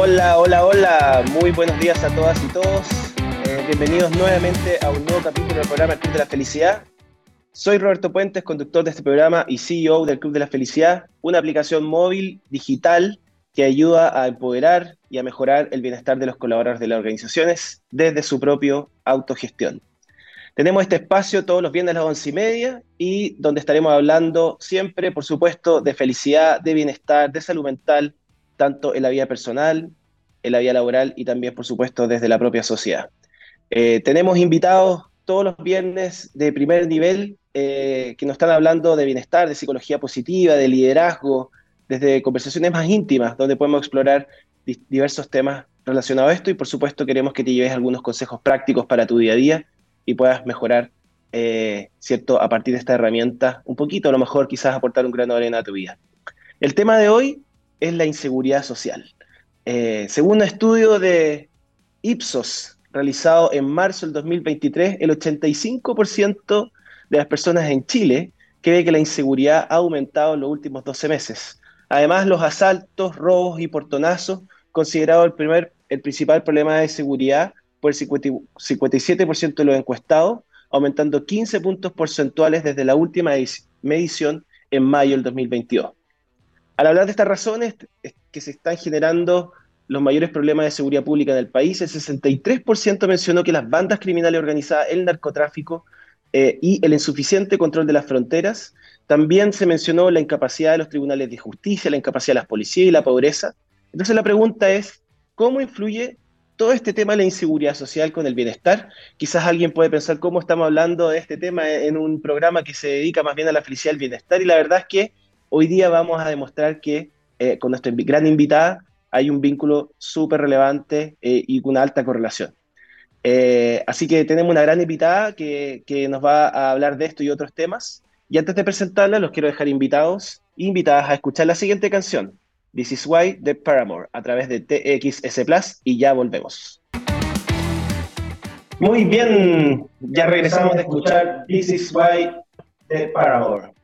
Hola, hola, hola. Muy buenos días a todas y todos. Eh, bienvenidos nuevamente a un nuevo capítulo del programa El Club de la Felicidad. Soy Roberto Puentes, conductor de este programa y CEO del Club de la Felicidad, una aplicación móvil digital que ayuda a empoderar y a mejorar el bienestar de los colaboradores de las organizaciones desde su propio autogestión. Tenemos este espacio todos los viernes a las once y media y donde estaremos hablando siempre, por supuesto, de felicidad, de bienestar, de salud mental, tanto en la vida personal, en la vida laboral y también, por supuesto, desde la propia sociedad. Eh, tenemos invitados todos los viernes de primer nivel eh, que nos están hablando de bienestar, de psicología positiva, de liderazgo, desde conversaciones más íntimas, donde podemos explorar diversos temas relacionados a esto y por supuesto queremos que te lleves algunos consejos prácticos para tu día a día y puedas mejorar, eh, ¿cierto?, a partir de esta herramienta, un poquito, a lo mejor quizás aportar un grano de arena a tu vida. El tema de hoy es la inseguridad social. Eh, según un estudio de Ipsos realizado en marzo del 2023, el 85% de las personas en Chile cree que la inseguridad ha aumentado en los últimos 12 meses. Además, los asaltos, robos y portonazos, considerado el, primer, el principal problema de seguridad por el 57% de los encuestados, aumentando 15 puntos porcentuales desde la última medición en mayo del 2022. Al hablar de estas razones que se están generando los mayores problemas de seguridad pública en el país, el 63% mencionó que las bandas criminales organizadas, el narcotráfico eh, y el insuficiente control de las fronteras. También se mencionó la incapacidad de los tribunales de justicia, la incapacidad de las policías y la pobreza. Entonces la pregunta es, ¿cómo influye todo este tema de la inseguridad social con el bienestar? Quizás alguien puede pensar cómo estamos hablando de este tema en un programa que se dedica más bien a la felicidad y al bienestar, y la verdad es que hoy día vamos a demostrar que eh, con nuestra gran invitada hay un vínculo súper relevante eh, y una alta correlación. Eh, así que tenemos una gran invitada que, que, nos va a hablar de esto y otros temas. Y antes de presentarla, los quiero dejar invitados invitadas a escuchar la siguiente canción, This Is Why de Paramore, a través de TXS Plus, y ya volvemos. Muy bien, ya regresamos de escuchar This Is Why de Paramore.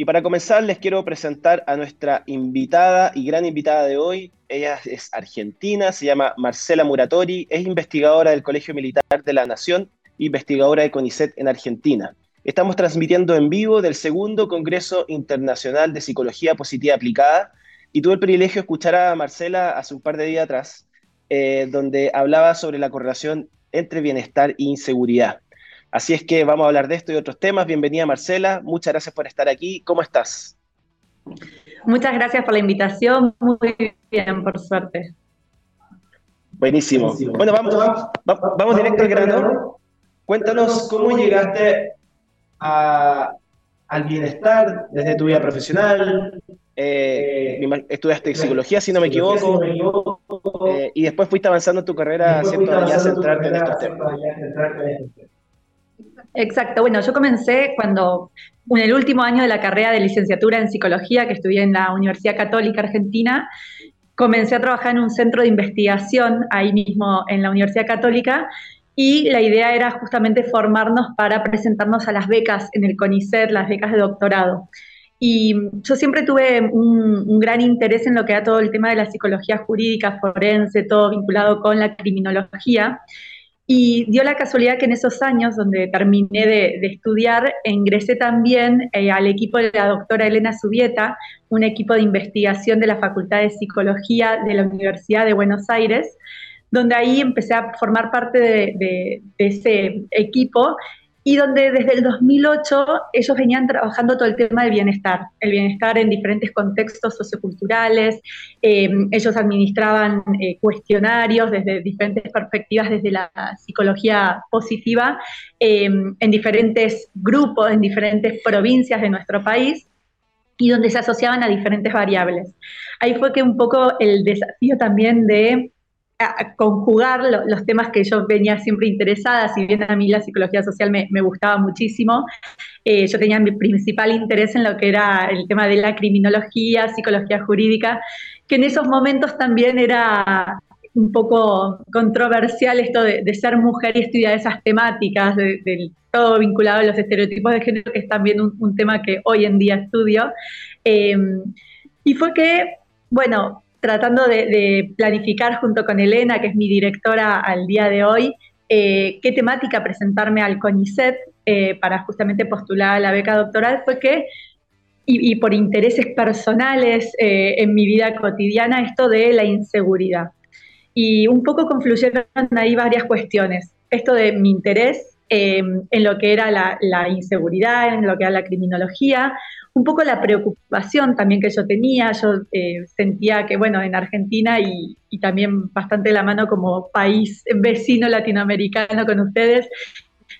Y para comenzar, les quiero presentar a nuestra invitada y gran invitada de hoy. Ella es argentina, se llama Marcela Muratori, es investigadora del Colegio Militar de la Nación, investigadora de CONICET en Argentina. Estamos transmitiendo en vivo del segundo Congreso Internacional de Psicología Positiva Aplicada y tuve el privilegio de escuchar a Marcela hace un par de días atrás, eh, donde hablaba sobre la correlación entre bienestar e inseguridad. Así es que vamos a hablar de esto y otros temas. Bienvenida Marcela, muchas gracias por estar aquí. ¿Cómo estás? Muchas gracias por la invitación, muy bien, por suerte. Buenísimo. Bueno, vamos, vamos, directo al grano. Cuéntanos cómo llegaste al bienestar desde tu vida profesional. Eh, estudiaste psicología, si no me equivoco, eh, y después fuiste avanzando en tu carrera, ¿cierto? a centrarte en estos temas. Exacto, bueno, yo comencé cuando, en el último año de la carrera de licenciatura en psicología que estudié en la Universidad Católica Argentina, comencé a trabajar en un centro de investigación ahí mismo en la Universidad Católica y la idea era justamente formarnos para presentarnos a las becas en el CONICET, las becas de doctorado. Y yo siempre tuve un, gran interés en lo que era todo el tema de la psicología jurídica, forense, todo vinculado con la criminología. Y dio la casualidad que en esos años donde terminé de, estudiar, ingresé también eh, al equipo de la doctora Elena Subieta, un equipo de investigación de la Facultad de Psicología de la Universidad de Buenos Aires, donde ahí empecé a formar parte de, de ese equipo y donde desde el 2008 ellos venían trabajando todo el tema del bienestar, el bienestar en diferentes contextos socioculturales, em, ellos administraban eh, cuestionarios desde diferentes perspectivas, desde la psicología positiva, em, en diferentes grupos, en diferentes provincias de nuestro país y donde se asociaban a diferentes variables. Ahí fue que un poco el desafío también de conjugar los temas que yo venía siempre interesada, si bien a mí la psicología social me, gustaba muchísimo, eh, yo tenía mi principal interés en lo que era el tema de la criminología, psicología jurídica, que en esos momentos también era un poco controversial esto de, ser mujer y estudiar esas temáticas, de, todo vinculado a los estereotipos de género, que es también un, tema que hoy en día estudio. Eh, y fue que, bueno, tratando de, planificar junto con Elena, que es mi directora al día de hoy, eh, qué temática presentarme al CONICET eh, para justamente postular a la beca doctoral, fue que, y, por intereses personales eh, en mi vida cotidiana, esto de la inseguridad. Y un poco confluyeron ahí varias cuestiones. Esto de mi interés en lo que era la, la, inseguridad, en lo que era la criminología, un poco la preocupación también que yo tenía, yo eh, sentía que, bueno, en Argentina y, también bastante la mano como país vecino latinoamericano con ustedes,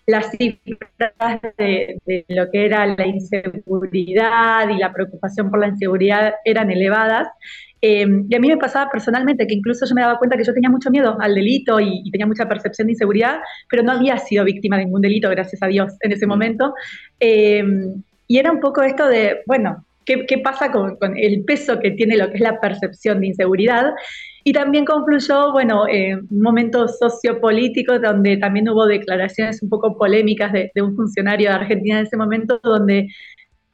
las cifras de, lo que era la inseguridad y la preocupación por la inseguridad eran elevadas. Eh, y a mí me pasaba personalmente que incluso yo me daba cuenta que yo tenía mucho miedo al delito y, tenía mucha percepción de inseguridad, pero no había sido víctima de ningún delito, gracias a Dios, en ese momento. Eh, y era un poco esto de, bueno, ¿qué, pasa con, el peso que tiene lo que es la percepción de inseguridad? Y también concluyó, bueno, eh, un momento sociopolítico donde también hubo declaraciones un poco polémicas de, un funcionario de Argentina en ese momento, donde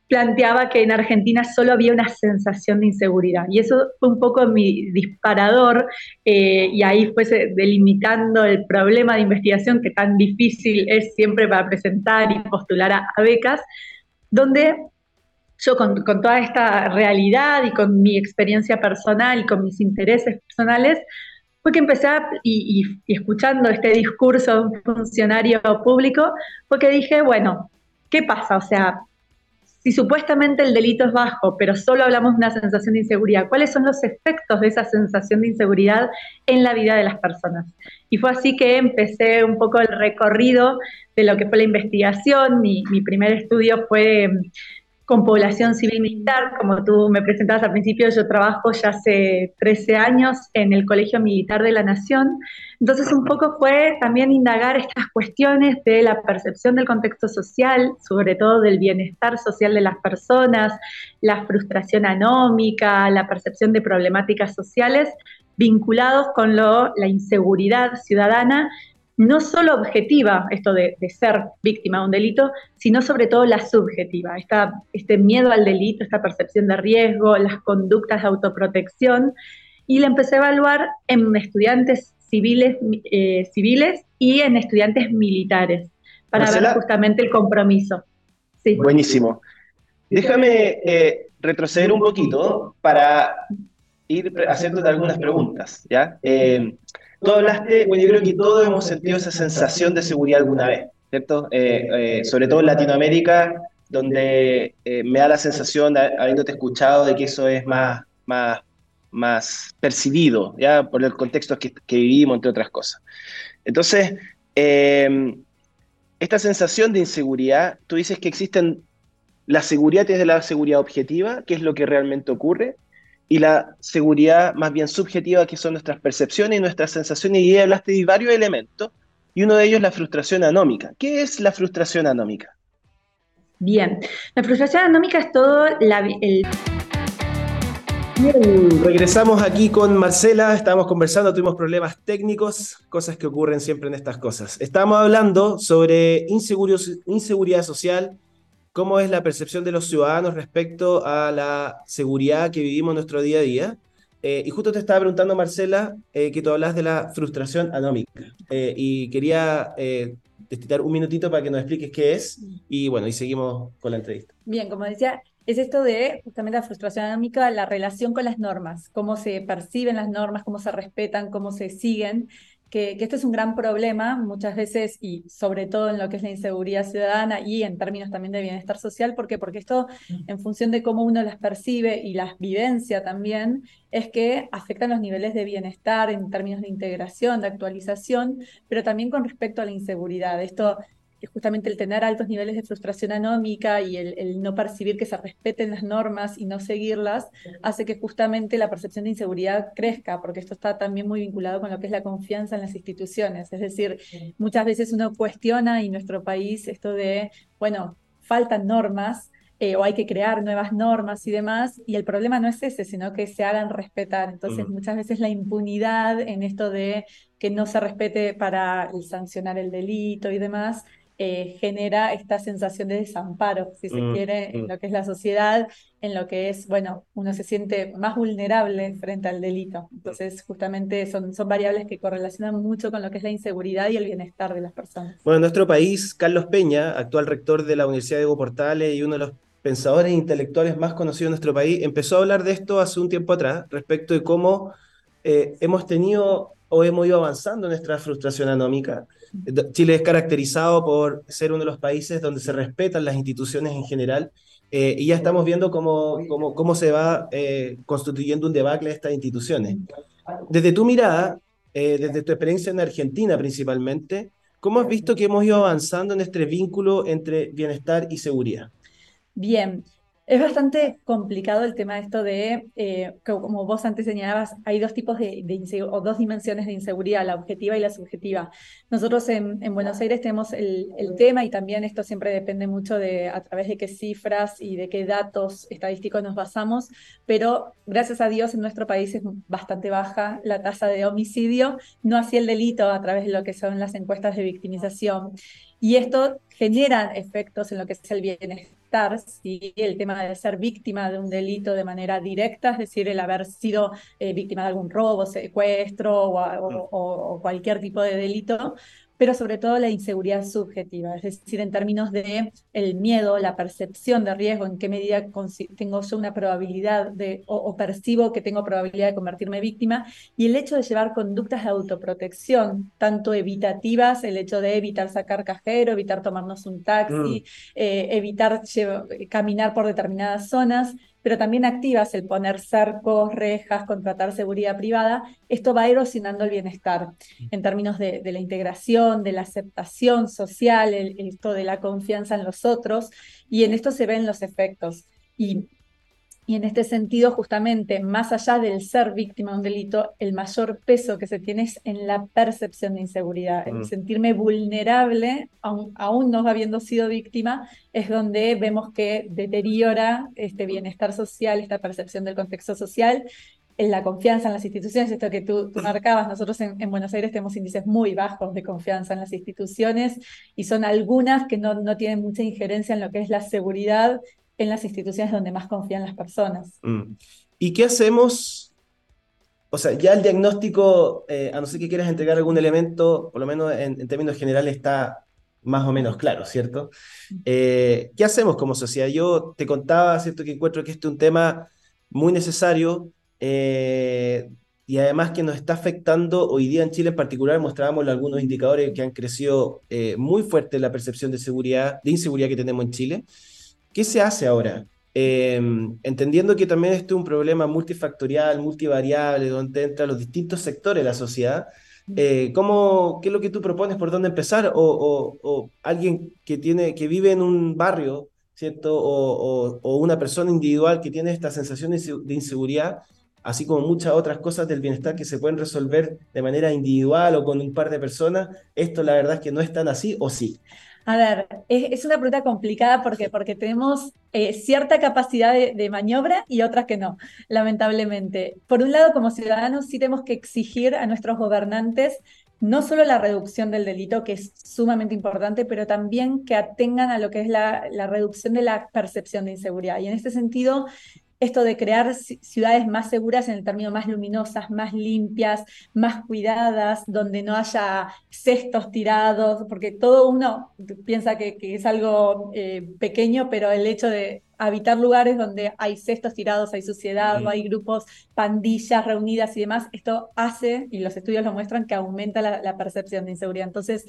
planteaba que en Argentina solo había una sensación de inseguridad. Y eso fue un poco mi disparador, eh, y ahí fue delimitando el problema de investigación que tan difícil es siempre para presentar y postular a becas, donde yo con, toda esta realidad y con mi experiencia personal y con mis intereses personales, fue que empecé y, escuchando este discurso de un funcionario público, fue que dije, bueno, ¿qué pasa? O sea, si supuestamente el delito es bajo, pero solo hablamos de una sensación de inseguridad, ¿cuáles son los efectos de esa sensación de inseguridad en la vida de las personas? Y fue así que empecé un poco el recorrido de lo que fue la investigación. Mi, mi primer estudio fue con población civil militar. Como tú me presentabas al principio, yo trabajo ya hace 13 años en el Colegio Militar de la Nación. Entonces, un poco fue también indagar estas cuestiones de la percepción del contexto social, sobre todo del bienestar social de las personas, la frustración anómica, la percepción de problemáticas sociales vinculados con lo, la inseguridad ciudadana no solo objetiva, esto de, ser víctima de un delito, sino sobre todo la subjetiva, esta, este miedo al delito, esta percepción de riesgo, las conductas de autoprotección, y la empecé a evaluar en estudiantes civiles, eh, civiles y en estudiantes militares, para ver justamente el compromiso. Buenísimo. Déjame eh, retroceder un poquito para ir haciéndote algunas preguntas, ¿ya? Eh, Tú hablaste, bueno, yo creo que todos hemos sentido esa sensación de seguridad alguna vez, ¿cierto? Eh, eh, sobre todo en Latinoamérica, donde eh, me da la sensación, habiéndote escuchado, de que eso es más, más, más percibido, ¿ya? Por el contexto que, que vivimos, entre otras cosas. Entonces, esta sensación de inseguridad, tú dices que existen la seguridad desde la seguridad objetiva, que es lo que realmente ocurre, y la seguridad más bien subjetiva, que son nuestras percepciones y nuestras sensaciones, y hablaste de varios elementos, y uno de ellos es la frustración anómica. ¿Qué es la frustración anómica? Bien, la frustración anómica es todo la, el... Bien, regresamos aquí con Marcela, estábamos conversando, tuvimos problemas técnicos, cosas que ocurren siempre en estas cosas. Estábamos hablando sobre inseguridad social, cómo es la percepción de los ciudadanos respecto a la seguridad que vivimos en nuestro día a día. Eh, y justo te estaba preguntando, Marcela, eh, que tú hablas de la frustración anómica. Eh, y quería destinar un minutito para que nos expliques qué es. Y bueno, y seguimos con la entrevista. Bien, como decía, es esto de justamente la frustración anómica, la relación con las normas, cómo se perciben las normas, cómo se respetan, cómo se siguen que, esto es un gran problema muchas veces y sobre todo en lo que es la inseguridad ciudadana y en términos también de bienestar social. ¿Por qué? Porque esto, en función de cómo uno las percibe y las vivencia también, es que afectan los niveles de bienestar en términos de integración, de actualización, pero también con respecto a la inseguridad. Esto justamente el tener altos niveles de frustración anómica y el, no percibir que se respeten las normas y no seguirlas, hace que justamente la percepción de inseguridad crezca, porque esto está también muy vinculado con lo que es la confianza en las instituciones. Es decir, muchas veces uno cuestiona y nuestro país esto de, bueno, faltan normas, eh, o hay que crear nuevas normas y demás, y el problema no es ese, sino que se hagan respetar. Entonces, muchas veces la impunidad en esto de que no se respete para sancionar el delito y demás, eh, genera esta sensación de desamparo, si se mm, quiere, en mm. lo que es la sociedad, en lo que es, bueno, uno se siente más vulnerable frente al delito. Entonces, justamente son, son variables que correlacionan mucho con lo que es la inseguridad y el bienestar de las personas. Bueno, en nuestro país, Carlos Peña, actual rector de la Universidad de Evo Portales y uno de los pensadores intelectuales más conocidos en nuestro país, empezó a hablar de esto hace un tiempo atrás, respecto de cómo eh, hemos tenido o hemos ido avanzando en nuestra frustración anómica. Chile es caracterizado por ser uno de los países donde se respetan las instituciones en general eh, y ya estamos viendo cómo, cómo, cómo se va eh, constituyendo un debacle de estas instituciones. Desde tu mirada, eh, desde tu experiencia en Argentina principalmente, ¿cómo has visto que hemos ido avanzando en este vínculo entre bienestar y seguridad? Bien, es bastante complicado el tema de esto de, eh, como vos antes señalabas, hay dos tipos de, o dos dimensiones de inseguridad, la objetiva y la subjetiva. Nosotros en, Buenos Aires tenemos el, tema y también esto siempre depende mucho de a través de qué cifras y de qué datos estadísticos nos basamos, pero gracias a Dios en nuestro país es bastante baja la tasa de homicidio, no así el delito a través de lo que son las encuestas de victimización. Y esto genera efectos en lo que es el bienestar, ¿sí? el tema de ser víctima de un delito de manera directa, es decir, el haber sido eh, víctima de algún robo, secuestro o, o cualquier tipo de delito, pero sobre todo la inseguridad subjetiva, es decir, en términos de el miedo, la percepción de riesgo, en qué medida tengo yo una probabilidad de, o, percibo que tengo probabilidad de convertirme víctima, y el hecho de llevar conductas de autoprotección, tanto evitativas, el hecho de evitar sacar cajero, evitar tomarnos un taxi, mm. eh, evitar caminar por determinadas zonas, pero también activas el poner cercos, rejas, contratar seguridad privada, esto va erosionando el bienestar en términos de, la integración, de la aceptación social, esto de la confianza en los otros, y en esto se ven los efectos. Y y en este sentido, justamente, más allá del ser víctima de un delito, el mayor peso que se tiene es en la percepción de inseguridad. El mm. sentirme vulnerable, aún, no habiendo sido víctima, es donde vemos que deteriora este bienestar social, esta percepción del contexto social, en la confianza en las instituciones, esto que tú, marcabas, nosotros en, Buenos Aires tenemos índices muy bajos de confianza en las instituciones y son algunas que no, no tienen mucha injerencia en lo que es la seguridad en las instituciones donde más confían las personas. Mm. ¿Y qué hacemos? O sea, ya el diagnóstico, eh, a no ser que quieras entregar algún elemento, por lo menos en, términos generales está más o menos claro, ¿cierto? Eh, ¿Qué hacemos como sociedad? Yo te contaba, ¿cierto? Que encuentro que este es un tema muy necesario eh, y además que nos está afectando hoy día en Chile en particular, mostrábamos algunos indicadores que han crecido muy fuerte la percepción de seguridad, de inseguridad que tenemos en Chile. ¿Qué se hace ahora? Em, entendiendo que también este es un problema multifactorial, multivariable, donde entran los distintos sectores de la sociedad, eh, ¿cómo, ¿qué es lo que tú propones? ¿Por dónde empezar? O, alguien que, tiene, que vive en un barrio, ¿cierto? O, una persona individual que tiene esta sensación de inseguridad, así como muchas otras cosas del bienestar que se pueden resolver de manera individual o con un par de personas, esto la verdad es que no es tan así, ¿o sí? A ver, es, una pregunta complicada porque, porque tenemos eh, cierta capacidad de, maniobra y otras que no, lamentablemente. Por un lado, como ciudadanos sí tenemos que exigir a nuestros gobernantes no solo la reducción del delito, que es sumamente importante, pero también que atengan a lo que es la, la reducción de la percepción de inseguridad. Y en este sentido, esto de crear ciudades más seguras en el término más luminosas, más limpias, más cuidadas, donde no haya cestos tirados, porque todo uno piensa que, es algo eh, pequeño, pero el hecho de habitar lugares donde hay cestos tirados, hay suciedad, hay grupos, pandillas reunidas y demás, esto hace, y los estudios lo muestran, que aumenta la, la percepción de inseguridad. Entonces,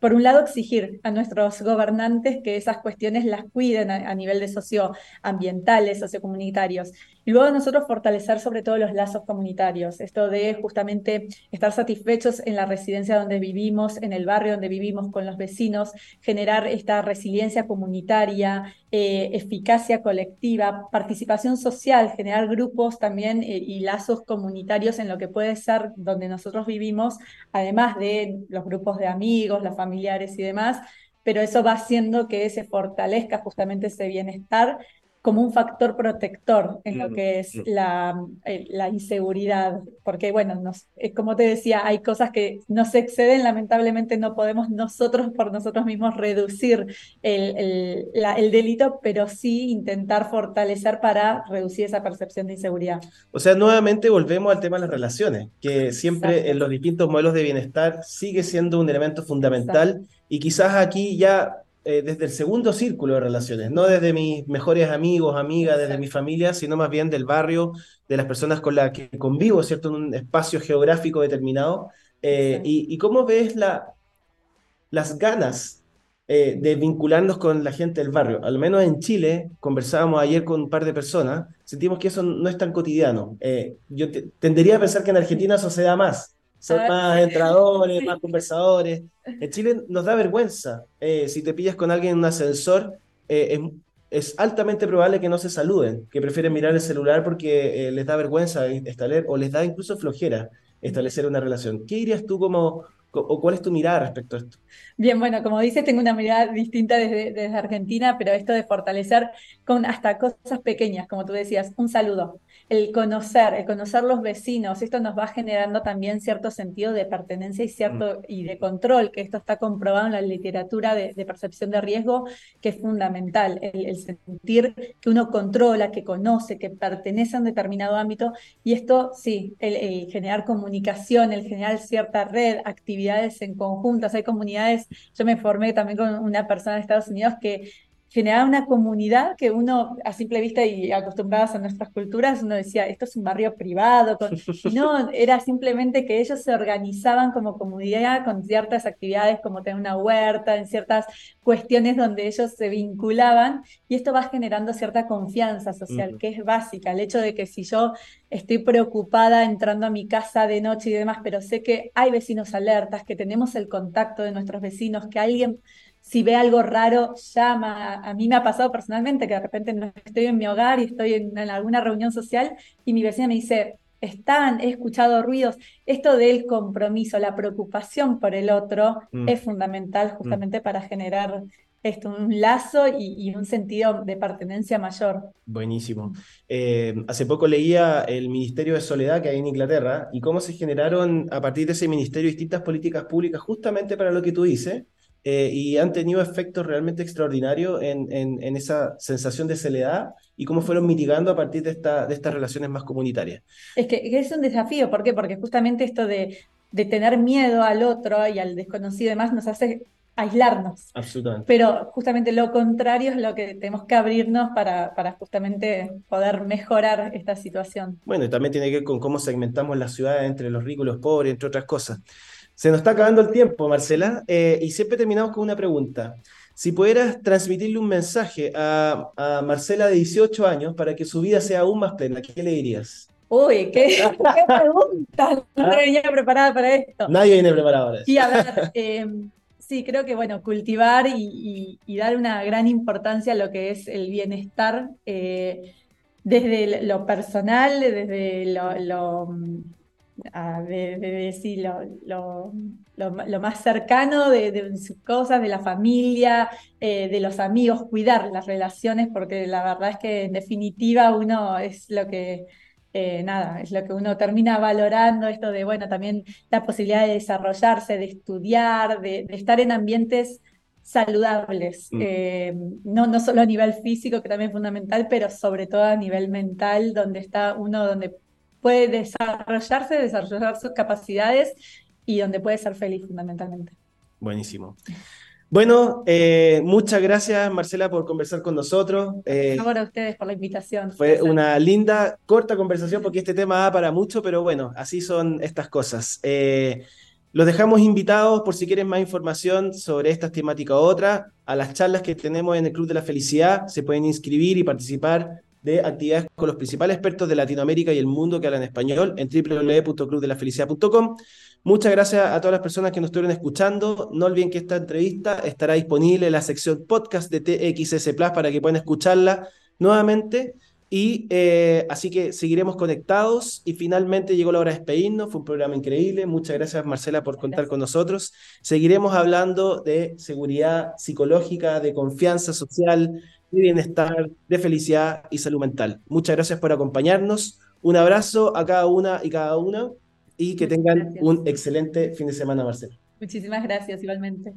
por un lado, exigir a nuestros gobernantes que esas cuestiones las cuiden a, nivel de socioambientales, sociocomunitarios. Y luego nosotros fortalecer sobre todo los lazos comunitarios, esto de justamente estar satisfechos en la residencia donde vivimos, en el barrio donde vivimos con los vecinos, generar esta resiliencia comunitaria, eh, eficacia colectiva, participación social, generar grupos también eh, y lazos comunitarios en lo que puede ser donde nosotros vivimos, además de los grupos de amigos, los familiares y demás, pero eso va haciendo que se fortalezca justamente ese bienestar como un factor protector en lo que es la, eh, la inseguridad, porque bueno, nos, eh, como te decía, hay cosas que nos exceden, lamentablemente no podemos nosotros por nosotros mismos reducir el, el, el delito, pero sí intentar fortalecer para reducir esa percepción de inseguridad. O sea, nuevamente volvemos al tema de las relaciones, que siempre en los distintos modelos de bienestar sigue siendo un elemento fundamental y quizás aquí ya eh, desde el segundo círculo de relaciones, no desde mis mejores amigos, amigas, desde mi familia, sino más bien del barrio, de las personas con las que convivo, ¿cierto? En un espacio geográfico determinado. Eh, y, cómo ves la, las ganas eh, de vincularnos con la gente del barrio? Al menos en Chile, conversábamos ayer con un par de personas, sentimos que eso no es tan cotidiano. yo tendería a pensar que en Argentina eso se da más son más entradores, más conversadores. En Chile nos da vergüenza. Eh, si te pillas con alguien en un ascensor, eh, es, altamente probable que no se saluden, que prefieren mirar el celular porque eh, les da vergüenza establecer, o les da incluso flojera establecer una relación. ¿Qué dirías tú como, o cuál es tu mirada respecto a esto? Bien, bueno, como dices, tengo una mirada distinta desde, desde Argentina, pero esto de fortalecer con hasta cosas pequeñas, como tú decías, un saludo el conocer, el conocer los vecinos, esto nos va generando también cierto sentido de pertenencia y cierto mm. y de control, que esto está comprobado en la literatura de, percepción de riesgo, que es fundamental, el, sentir que uno controla, que conoce, que pertenece a un determinado ámbito, y esto sí, el, generar comunicación, el generar cierta red, actividades en conjuntas, hay comunidades, yo me formé también con una persona de Estados Unidos que generaba una comunidad que uno, a simple vista y acostumbradas a nuestras culturas, uno decía, esto es un barrio privado. no, era simplemente que ellos se organizaban como comunidad con ciertas actividades, como tener una huerta, en ciertas cuestiones donde ellos se vinculaban, y esto va generando cierta confianza social, que es básica. El hecho de que si yo estoy preocupada entrando a mi casa de noche y demás, pero sé que hay vecinos alertas, que tenemos el contacto de nuestros vecinos, que alguien si ve algo raro, llama. A mí me ha pasado personalmente que de repente no estoy en mi hogar y estoy en, alguna reunión social y mi vecina me dice, están, he escuchado ruidos. Esto del compromiso, la preocupación por el otro mm. es fundamental justamente mm. para generar esto, un lazo y, un sentido de pertenencia mayor. Buenísimo. Eh, hace poco leía el Ministerio de Soledad que hay en Inglaterra y cómo se generaron a partir de ese ministerio distintas políticas públicas justamente para lo que tú dices, eh, y han tenido efectos realmente extraordinarios en, en, esa sensación de soledad y cómo fueron mitigando a partir de, esta, de estas relaciones más comunitarias. Es que, es un desafío, ¿por qué? Porque justamente esto de, de tener miedo al otro y al desconocido y demás nos hace aislarnos. Absolutamente. Pero justamente lo contrario es lo que tenemos que abrirnos para, para justamente poder mejorar esta situación. Bueno, y también tiene que ver con cómo segmentamos la ciudad entre los ricos y los pobres, entre otras cosas. Se nos está acabando el tiempo, Marcela, eh, y siempre terminamos con una pregunta. Si pudieras transmitirle un mensaje a, Marcela de 18 años para que su vida sea aún más plena, ¿qué le dirías? Uy, qué, pregunta. No venía preparada para esto. Nadie viene preparado para eso. Sí, a ver, em, sí, creo que bueno, cultivar y, dar una gran importancia a lo que es el bienestar eh, desde lo personal, desde lo de, decir lo, lo, más cercano de, sus cosas, de la familia, eh, de los amigos, cuidar las relaciones, porque la verdad es que en definitiva uno es lo que, eh, nada, es lo que uno termina valorando, esto de, bueno, también la posibilidad de desarrollarse, de estudiar, de, estar en ambientes saludables, mm. eh, no, no solo a nivel físico, que también es fundamental, pero sobre todo a nivel mental, donde está uno, donde puede desarrollarse, desarrollar sus capacidades y donde puede ser feliz fundamentalmente. Buenísimo. Bueno, eh, muchas gracias Marcela por conversar con nosotros. Eh, a ustedes por la invitación. Fue una linda, corta conversación porque este tema da para mucho, pero bueno, así son estas cosas. Eh, los dejamos invitados por si quieren más información sobre estas temáticas u otras, a las charlas que tenemos en el Club de la Felicidad. Se pueden inscribir y participar de actividades con los principales expertos de Latinoamérica y el mundo que hablan español en www.clubdelafelicidad.com. Muchas gracias a todas las personas que nos estuvieron escuchando. No olviden que esta entrevista estará disponible en la sección podcast de TXS Plus para que puedan escucharla nuevamente. Y eh, así que seguiremos conectados y finalmente llegó la hora de despedirnos. Fue un programa increíble. Muchas gracias Marcela por contar con nosotros. Seguiremos hablando de seguridad psicológica, de confianza social, de bienestar, de felicidad y salud mental. Muchas gracias por acompañarnos. Un abrazo a cada una y cada uno y que tengan un excelente fin de semana, Marcelo. Muchísimas gracias, igualmente.